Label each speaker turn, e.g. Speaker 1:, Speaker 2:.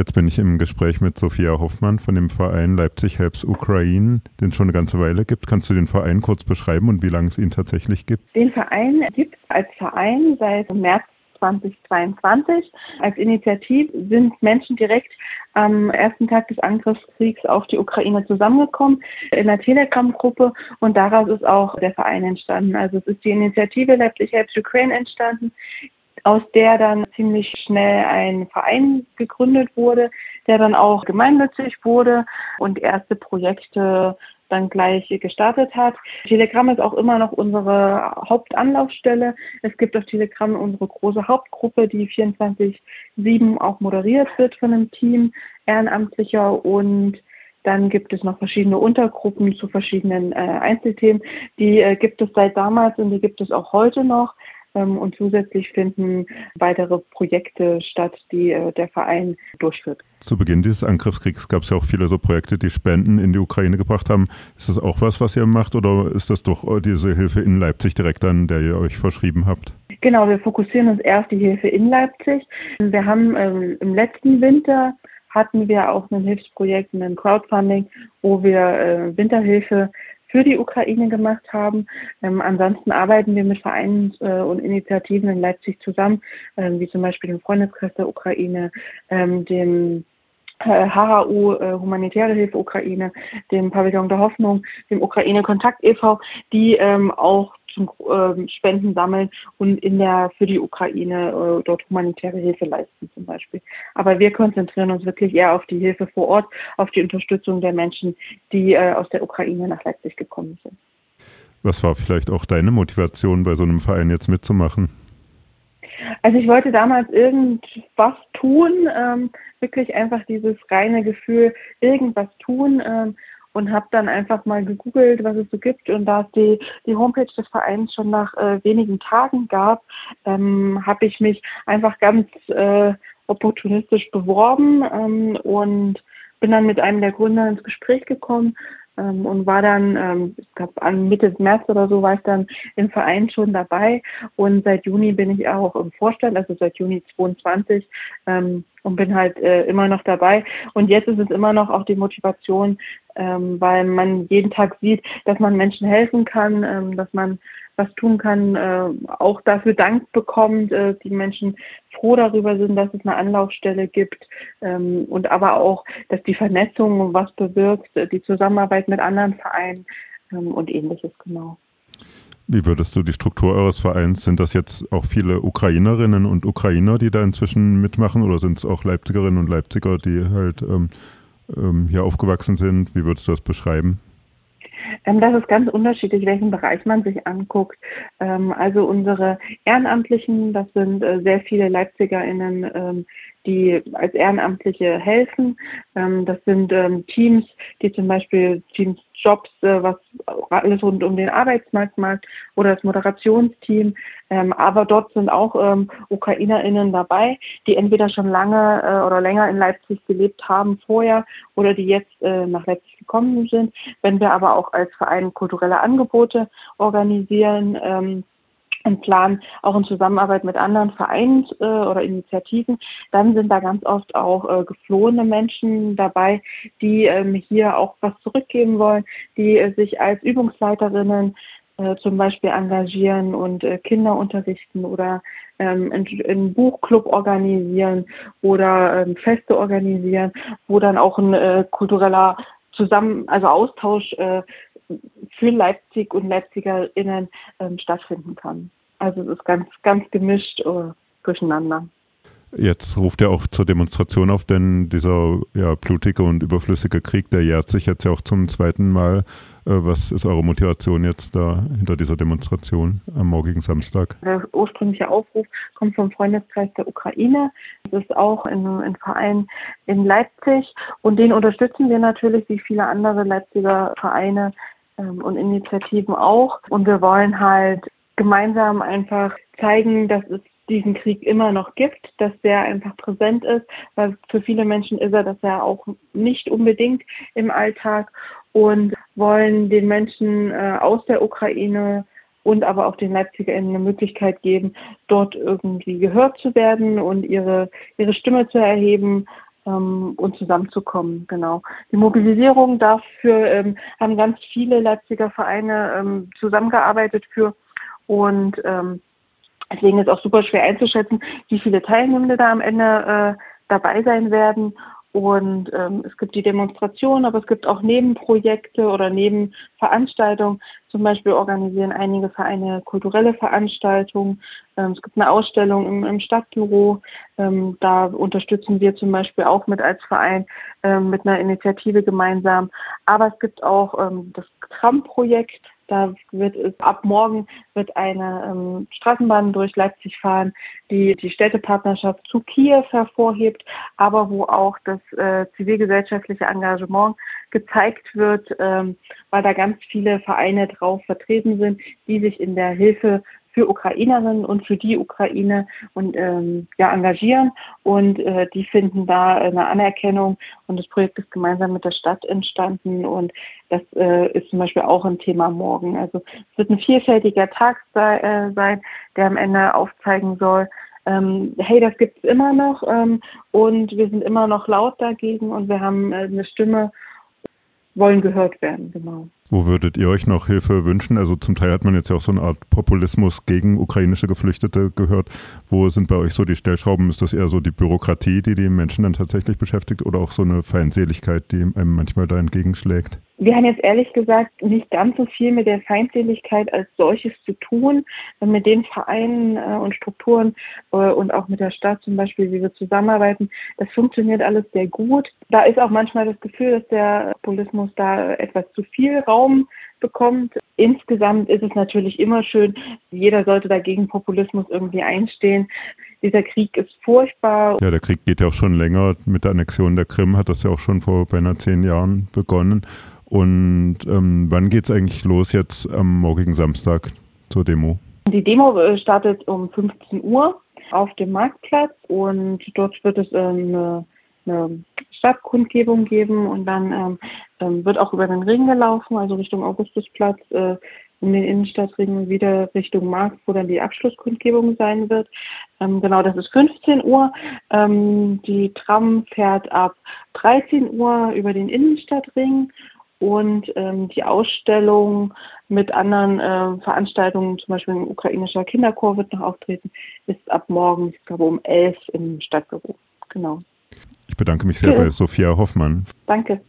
Speaker 1: Jetzt bin ich im Gespräch mit Sophia Hoffmann von dem Verein Leipzig Helps Ukraine, den es schon eine ganze Weile gibt. Kannst du den Verein kurz beschreiben und wie lange es ihn tatsächlich gibt?
Speaker 2: Den Verein gibt es als Verein seit März 2022. Als Initiative sind Menschen direkt am ersten Tag des Angriffskriegs auf die Ukraine zusammengekommen in einer Telegram-Gruppe und daraus ist auch der Verein entstanden. Also es ist die Initiative Leipzig Helps Ukraine entstanden, aus der dann ziemlich schnell ein Verein gegründet wurde, der dann auch gemeinnützig wurde und erste Projekte dann gleich gestartet hat. Telegram ist auch immer noch unsere Hauptanlaufstelle. Es gibt auf Telegram unsere große Hauptgruppe, die 24-7 auch moderiert wird von einem Team Ehrenamtlicher und dann gibt es noch verschiedene Untergruppen zu verschiedenen äh, Einzelthemen. Die äh, gibt es seit damals und die gibt es auch heute noch. Ähm, und zusätzlich finden weitere Projekte statt, die äh, der Verein durchführt.
Speaker 1: Zu Beginn dieses Angriffskriegs gab es ja auch viele so Projekte, die Spenden in die Ukraine gebracht haben. Ist das auch was, was ihr macht oder ist das doch diese Hilfe in Leipzig direkt an, der ihr euch verschrieben habt?
Speaker 2: Genau, wir fokussieren uns auf die Hilfe in Leipzig. Wir haben ähm, im letzten Winter hatten wir auch ein Hilfsprojekt, ein Crowdfunding, wo wir äh, Winterhilfe für die Ukraine gemacht haben. Ähm, ansonsten arbeiten wir mit Vereinen äh, und Initiativen in Leipzig zusammen, ähm, wie zum Beispiel dem Freundeskreis der Ukraine, ähm, dem HHU, äh, Humanitäre Hilfe Ukraine, dem Pavillon der Hoffnung, dem Ukraine Kontakt e.V., die ähm, auch zum ähm, Spenden sammeln und in der für die Ukraine äh, dort humanitäre Hilfe leisten Beispiel. Aber wir konzentrieren uns wirklich eher auf die Hilfe vor Ort, auf die Unterstützung der Menschen, die äh, aus der Ukraine nach Leipzig gekommen sind.
Speaker 1: Was war vielleicht auch deine Motivation, bei so einem Verein jetzt mitzumachen?
Speaker 2: Also ich wollte damals irgendwas tun, ähm, wirklich einfach dieses reine Gefühl, irgendwas tun. Ähm, und habe dann einfach mal gegoogelt, was es so gibt. Und da es die, die Homepage des Vereins schon nach äh, wenigen Tagen gab, ähm, habe ich mich einfach ganz äh, opportunistisch beworben ähm, und bin dann mit einem der Gründer ins Gespräch gekommen ähm, und war dann, ähm, ich glaube, an Mitte März oder so war ich dann im Verein schon dabei und seit Juni bin ich auch im Vorstand, also seit Juni 22 ähm, und bin halt äh, immer noch dabei. Und jetzt ist es immer noch auch die Motivation, ähm, weil man jeden Tag sieht, dass man Menschen helfen kann, ähm, dass man was tun kann, äh, auch dafür Dank bekommt, äh, die Menschen froh darüber sind, dass es eine Anlaufstelle gibt ähm, und aber auch, dass die Vernetzung was bewirkt, die Zusammenarbeit mit anderen Vereinen ähm, und ähnliches genau.
Speaker 1: Wie würdest du die Struktur eures Vereins, sind das jetzt auch viele Ukrainerinnen und Ukrainer, die da inzwischen mitmachen oder sind es auch Leipzigerinnen und Leipziger, die halt ähm, ähm, hier aufgewachsen sind? Wie würdest du das beschreiben?
Speaker 2: Ähm, das ist ganz unterschiedlich, welchen Bereich man sich anguckt. Ähm, also unsere Ehrenamtlichen, das sind äh, sehr viele LeipzigerInnen, ähm, die als Ehrenamtliche helfen. das sind Teams, die zum Beispiel Teams Jobs, äh, was alles rund um den Arbeitsmarkt oder das Moderationsteam. Ähm, aber dort sind auch ähm, UkrainerInnen dabei, die entweder schon lange äh, oder länger in Leipzig gelebt haben vorher oder die jetzt äh, nach Leipzig gekommen sind. Wenn wir aber auch als Verein kulturelle Angebote organisieren, ähm, und planen, auch in Zusammenarbeit mit anderen Vereinen äh, oder Initiativen. Dann sind da ganz oft auch äh, geflohene Menschen dabei, die ähm, hier auch was zurückgeben wollen, die äh, sich als Übungsleiterinnen äh, zum Beispiel engagieren und äh, Kinder unterrichten oder ähm, einen Buchclub organisieren oder ähm, Feste organisieren, wo dann auch ein äh, kultureller Zusammen, also Austausch für Leipzig und LeipzigerInnen ähm, stattfinden kann. Also es ist ganz, ganz gemischt uh, durcheinander.
Speaker 1: Jetzt ruft er auch zur Demonstration auf, denn dieser ja, blutige und überflüssige Krieg, der jährt sich jetzt ja auch zum zweiten Mal. Äh, was ist eure Motivation jetzt da hinter dieser Demonstration am morgigen Samstag?
Speaker 2: Der ursprüngliche Aufruf kommt vom Freundeskreis der Ukraine. Das ist auch ein, ein Verein in Leipzig und den unterstützen wir natürlich wie viele andere Leipziger Vereine und Initiativen auch. Und wir wollen halt gemeinsam einfach zeigen, dass es diesen Krieg immer noch gibt, dass der einfach präsent ist, weil für viele Menschen ist er das ja auch nicht unbedingt im Alltag und wollen den Menschen äh, aus der Ukraine und aber auch den LeipzigerInnen eine Möglichkeit geben, dort irgendwie gehört zu werden und ihre, ihre Stimme zu erheben, ähm, und zusammenzukommen. Genau. Die Mobilisierung dafür ähm, haben ganz viele Leipziger Vereine ähm, zusammengearbeitet für und ähm, deswegen ist auch super schwer einzuschätzen, wie viele Teilnehmende da am Ende äh, dabei sein werden. Und ähm, es gibt die Demonstration, aber es gibt auch Nebenprojekte oder Nebenveranstaltungen. Zum Beispiel organisieren einige Vereine kulturelle Veranstaltungen. Ähm, es gibt eine Ausstellung im, im Stadtbüro. Ähm, da unterstützen wir zum Beispiel auch mit als Verein ähm, mit einer Initiative gemeinsam. Aber es gibt auch ähm, das Tram-Projekt. Da wird es ab morgen wird eine ähm, Straßenbahn durch Leipzig fahren, die die Städtepartnerschaft zu Kiew hervorhebt, aber wo auch das äh, zivilgesellschaftliche Engagement gezeigt wird, ähm, weil da ganz viele Vereine drauf vertreten sind, die sich in der Hilfe für Ukrainerinnen und für die Ukraine und ähm, ja, engagieren und äh, die finden da eine Anerkennung und das Projekt ist gemeinsam mit der Stadt entstanden und das äh, ist zum Beispiel auch ein Thema morgen. Also es wird ein vielfältiger Tag sei, äh, sein, der am Ende aufzeigen soll, ähm, hey, das gibt es immer noch ähm, und wir sind immer noch laut dagegen und wir haben äh, eine Stimme, wollen gehört werden, genau.
Speaker 1: Wo würdet ihr euch noch Hilfe wünschen? Also zum Teil hat man jetzt ja auch so eine Art Populismus gegen ukrainische Geflüchtete gehört. Wo sind bei euch so die Stellschrauben? Ist das eher so die Bürokratie, die die Menschen dann tatsächlich beschäftigt oder auch so eine Feindseligkeit, die einem manchmal da entgegenschlägt?
Speaker 2: Wir haben jetzt ehrlich gesagt nicht ganz so viel mit der Feindseligkeit als solches zu tun. Mit den Vereinen äh, und Strukturen äh, und auch mit der Stadt zum Beispiel, wie wir zusammenarbeiten, das funktioniert alles sehr gut. Da ist auch manchmal das Gefühl, dass der Populismus da etwas zu viel Raum bekommt. Insgesamt ist es natürlich immer schön, jeder sollte dagegen Populismus irgendwie einstehen. Dieser Krieg ist furchtbar.
Speaker 1: Ja, der Krieg geht ja auch schon länger. Mit der Annexion der Krim hat das ja auch schon vor beinahe zehn Jahren begonnen. Und ähm, wann geht es eigentlich los jetzt am morgigen Samstag zur Demo?
Speaker 2: Die Demo äh, startet um 15 Uhr auf dem Marktplatz und dort wird es ähm, eine Stadtkundgebung geben und dann ähm, ähm, wird auch über den Ring gelaufen, also Richtung Augustusplatz, äh, um den Innenstadtring wieder Richtung Markt, wo dann die Abschlusskundgebung sein wird. Ähm, genau, das ist 15 Uhr. Ähm, die Tram fährt ab 13 Uhr über den Innenstadtring und ähm, die Ausstellung mit anderen äh, Veranstaltungen, zum Beispiel ein ukrainischer Kinderchor wird noch auftreten, ist ab morgen, ich glaube um 11 im Stadtbüro. Genau.
Speaker 1: Ich bedanke mich sehr ja. bei Sophia Hoffmann.
Speaker 2: Danke.